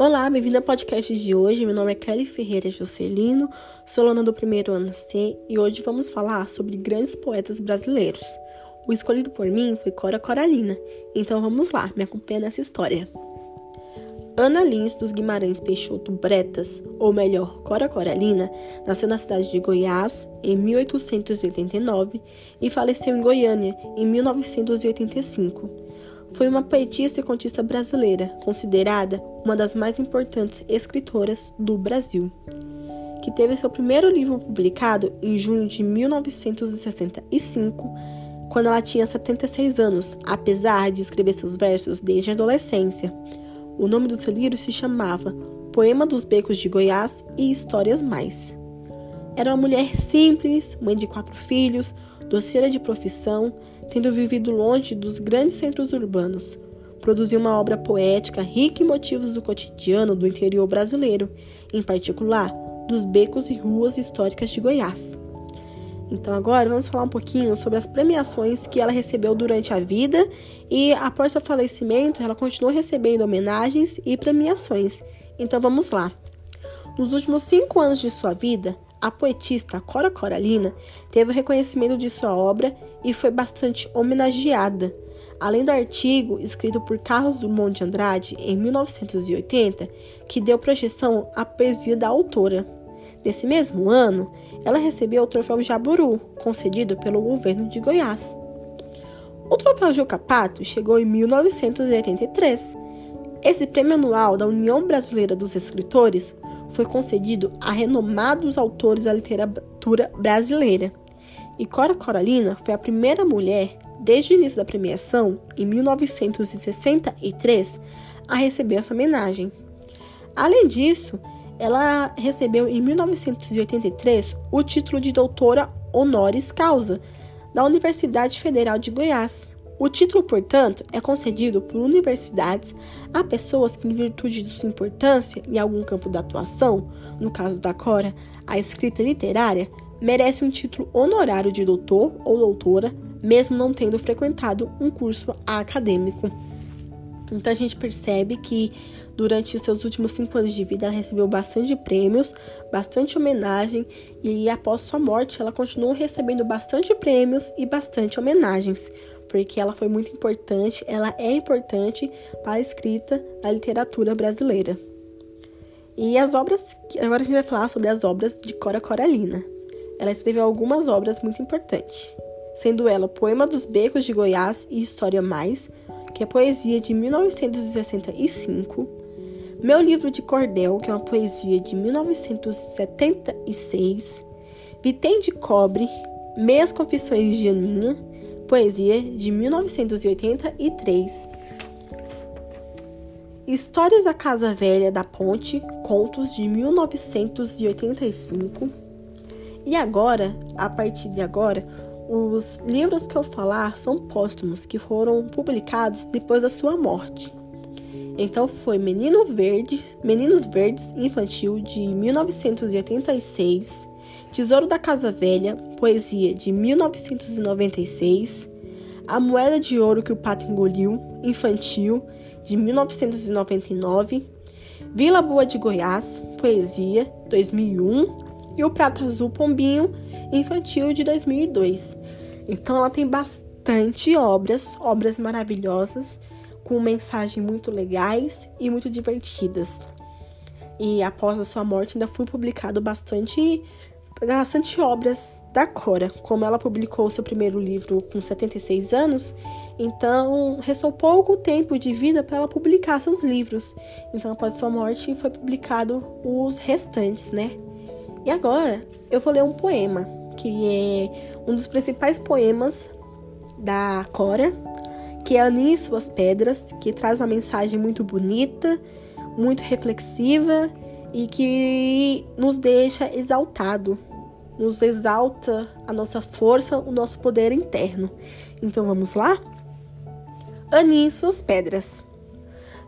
Olá, bem-vindo ao podcast de hoje. Meu nome é Kelly Ferreira Juscelino, sou aluna do primeiro ano C e hoje vamos falar sobre grandes poetas brasileiros. O escolhido por mim foi Cora Coralina, então vamos lá, me acompanha nessa história. Ana Lins dos Guimarães Peixoto Bretas, ou melhor, Cora Coralina, nasceu na cidade de Goiás em 1889 e faleceu em Goiânia em 1985 foi uma poetista e contista brasileira, considerada uma das mais importantes escritoras do Brasil, que teve seu primeiro livro publicado em junho de 1965, quando ela tinha 76 anos, apesar de escrever seus versos desde a adolescência. O nome do seu livro se chamava Poema dos Becos de Goiás e Histórias Mais. Era uma mulher simples, mãe de quatro filhos, doceira de profissão, tendo vivido longe dos grandes centros urbanos. Produziu uma obra poética rica em motivos do cotidiano do interior brasileiro, em particular dos becos e ruas históricas de Goiás. Então agora vamos falar um pouquinho sobre as premiações que ela recebeu durante a vida e após seu falecimento ela continuou recebendo homenagens e premiações. Então vamos lá. Nos últimos cinco anos de sua vida, a poetista Cora Coralina teve o reconhecimento de sua obra e foi bastante homenageada. Além do artigo escrito por Carlos Drummond de Andrade em 1980, que deu projeção à poesia da autora. Nesse mesmo ano, ela recebeu o troféu Jaburu, concedido pelo governo de Goiás. O troféu Juca Pato chegou em 1983. Esse prêmio anual da União Brasileira dos Escritores foi concedido a renomados autores da literatura brasileira. E Cora Coralina foi a primeira mulher, desde o início da premiação, em 1963, a receber essa homenagem. Além disso, ela recebeu em 1983 o título de doutora honoris causa da Universidade Federal de Goiás. O título, portanto, é concedido por universidades a pessoas que, em virtude de sua importância em algum campo da atuação, no caso da Cora, a escrita literária, merece um título honorário de doutor ou doutora, mesmo não tendo frequentado um curso acadêmico. Então a gente percebe que durante seus últimos cinco anos de vida ela recebeu bastante prêmios, bastante homenagem e após sua morte ela continuou recebendo bastante prêmios e bastante homenagens porque ela foi muito importante, ela é importante para a escrita da literatura brasileira. E as obras, agora a gente vai falar sobre as obras de Cora Coralina. Ela escreveu algumas obras muito importantes, sendo ela Poema dos Becos de Goiás e História Mais, que é poesia de 1965, Meu Livro de Cordel, que é uma poesia de 1976, Vitem de Cobre, Meias Confissões de Aninha, Poesia de 1983. Histórias da Casa Velha da Ponte, contos de 1985. E agora, a partir de agora, os livros que eu falar são póstumos, que foram publicados depois da sua morte. Então foi Menino Verde, Meninos Verdes Infantil de 1986, Tesouro da Casa Velha, poesia de 1996, A Moeda de Ouro que o Pato Engoliu, infantil, de 1999, Vila Boa de Goiás, poesia, 2001, e o Prato Azul Pombinho, infantil, de 2002. Então ela tem bastante obras, obras maravilhosas, com mensagens muito legais e muito divertidas. E após a sua morte ainda foi publicado bastante bastante obras da Cora. Como ela publicou seu primeiro livro com 76 anos, então restou pouco tempo de vida para ela publicar seus livros. Então, após sua morte, foi publicado os restantes, né? E agora eu vou ler um poema, que é um dos principais poemas da Cora, que é Aninha e Suas Pedras, que traz uma mensagem muito bonita, muito reflexiva e que nos deixa exaltado nos exalta a nossa força, o nosso poder interno. Então vamos lá? Aninhe suas pedras.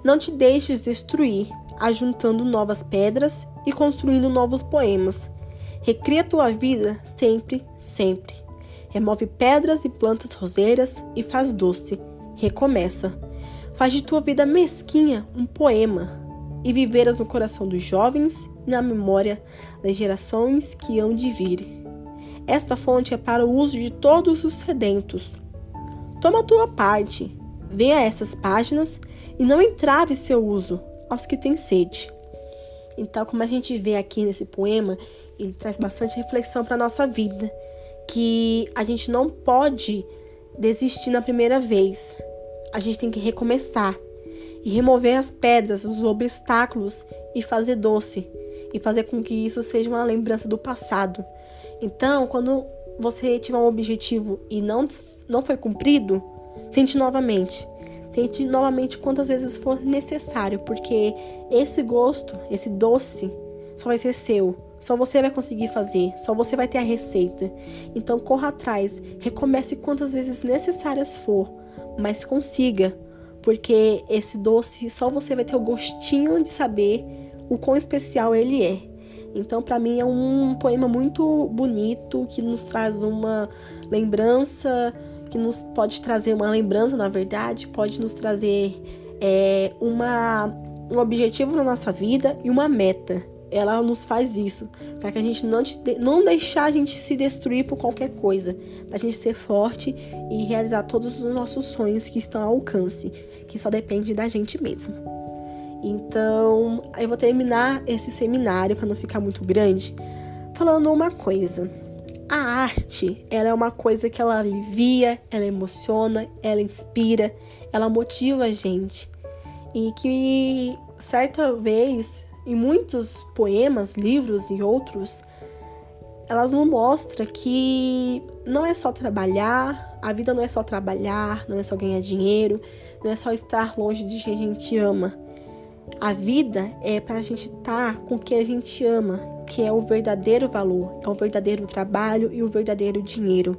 Não te deixes destruir, ajuntando novas pedras e construindo novos poemas. Recria tua vida sempre, sempre. Remove pedras e plantas roseiras e faz doce. Recomeça. Faz de tua vida mesquinha um poema. E viveras no coração dos jovens e na memória das gerações que hão de vir. Esta fonte é para o uso de todos os sedentos. Toma a tua parte, venha a essas páginas e não entrave seu uso aos que têm sede. Então, como a gente vê aqui nesse poema, ele traz bastante reflexão para a nossa vida, que a gente não pode desistir na primeira vez. A gente tem que recomeçar e remover as pedras, os obstáculos e fazer doce e fazer com que isso seja uma lembrança do passado. Então, quando você tiver um objetivo e não não foi cumprido, tente novamente. Tente novamente quantas vezes for necessário, porque esse gosto, esse doce, só vai ser seu. Só você vai conseguir fazer, só você vai ter a receita. Então corra atrás, recomece quantas vezes necessárias for, mas consiga, porque esse doce só você vai ter o gostinho de saber o quão especial ele é. Então, para mim, é um poema muito bonito que nos traz uma lembrança, que nos pode trazer uma lembrança, na verdade, pode nos trazer é, uma, um objetivo na nossa vida e uma meta. Ela nos faz isso, para que a gente não, te, não deixar a gente se destruir por qualquer coisa, para a gente ser forte e realizar todos os nossos sonhos que estão ao alcance, que só depende da gente mesmo. Então, eu vou terminar esse seminário para não ficar muito grande, falando uma coisa. A arte, ela é uma coisa que ela alivia, ela emociona, ela inspira, ela motiva a gente. E que certa vez, em muitos poemas, livros e outros, elas nos mostram que não é só trabalhar, a vida não é só trabalhar, não é só ganhar dinheiro, não é só estar longe de quem a gente ama. A vida é para a gente estar tá com quem a gente ama, que é o verdadeiro valor, é o verdadeiro trabalho e o verdadeiro dinheiro.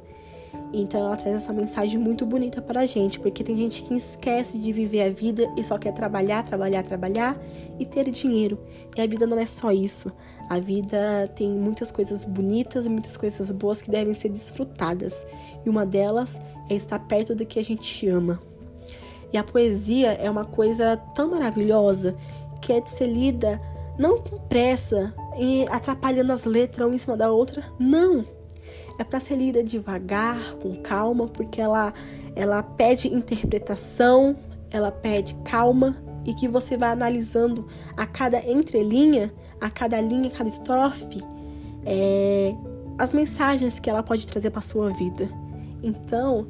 Então ela traz essa mensagem muito bonita para a gente, porque tem gente que esquece de viver a vida e só quer trabalhar, trabalhar, trabalhar e ter dinheiro. E a vida não é só isso. A vida tem muitas coisas bonitas e muitas coisas boas que devem ser desfrutadas. E uma delas é estar perto do que a gente ama. E a poesia é uma coisa tão maravilhosa que é de ser lida não com pressa e atrapalhando as letras uma em cima da outra. Não! É para ser lida devagar, com calma, porque ela, ela pede interpretação, ela pede calma e que você vai analisando a cada entrelinha, a cada linha, a cada estrofe, é, as mensagens que ela pode trazer para sua vida. Então,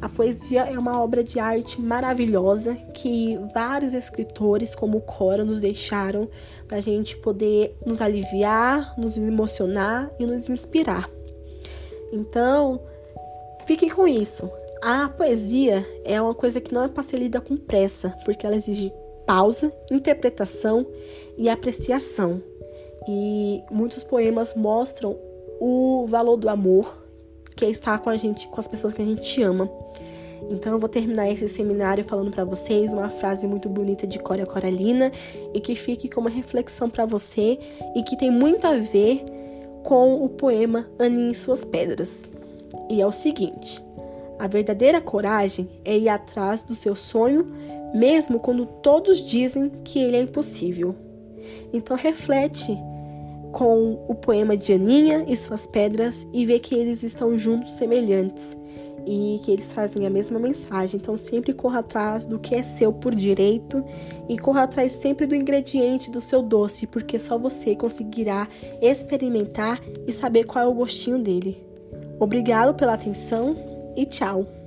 a poesia é uma obra de arte maravilhosa que vários escritores, como Cora, nos deixaram para a gente poder nos aliviar, nos emocionar e nos inspirar. Então, fique com isso. A poesia é uma coisa que não é para ser lida com pressa, porque ela exige pausa, interpretação e apreciação. E muitos poemas mostram o valor do amor, que é estar com a gente, com as pessoas que a gente ama. Então eu vou terminar esse seminário falando para vocês uma frase muito bonita de Cora Coralina e que fique como reflexão para você e que tem muito a ver com o poema Aninhe Suas Pedras. E é o seguinte: a verdadeira coragem é ir atrás do seu sonho, mesmo quando todos dizem que ele é impossível. Então reflete com o poema de Aninha e suas pedras e vê que eles estão juntos semelhantes e que eles trazem a mesma mensagem. Então sempre corra atrás do que é seu por direito e corra atrás sempre do ingrediente do seu doce, porque só você conseguirá experimentar e saber qual é o gostinho dele. Obrigado pela atenção e tchau.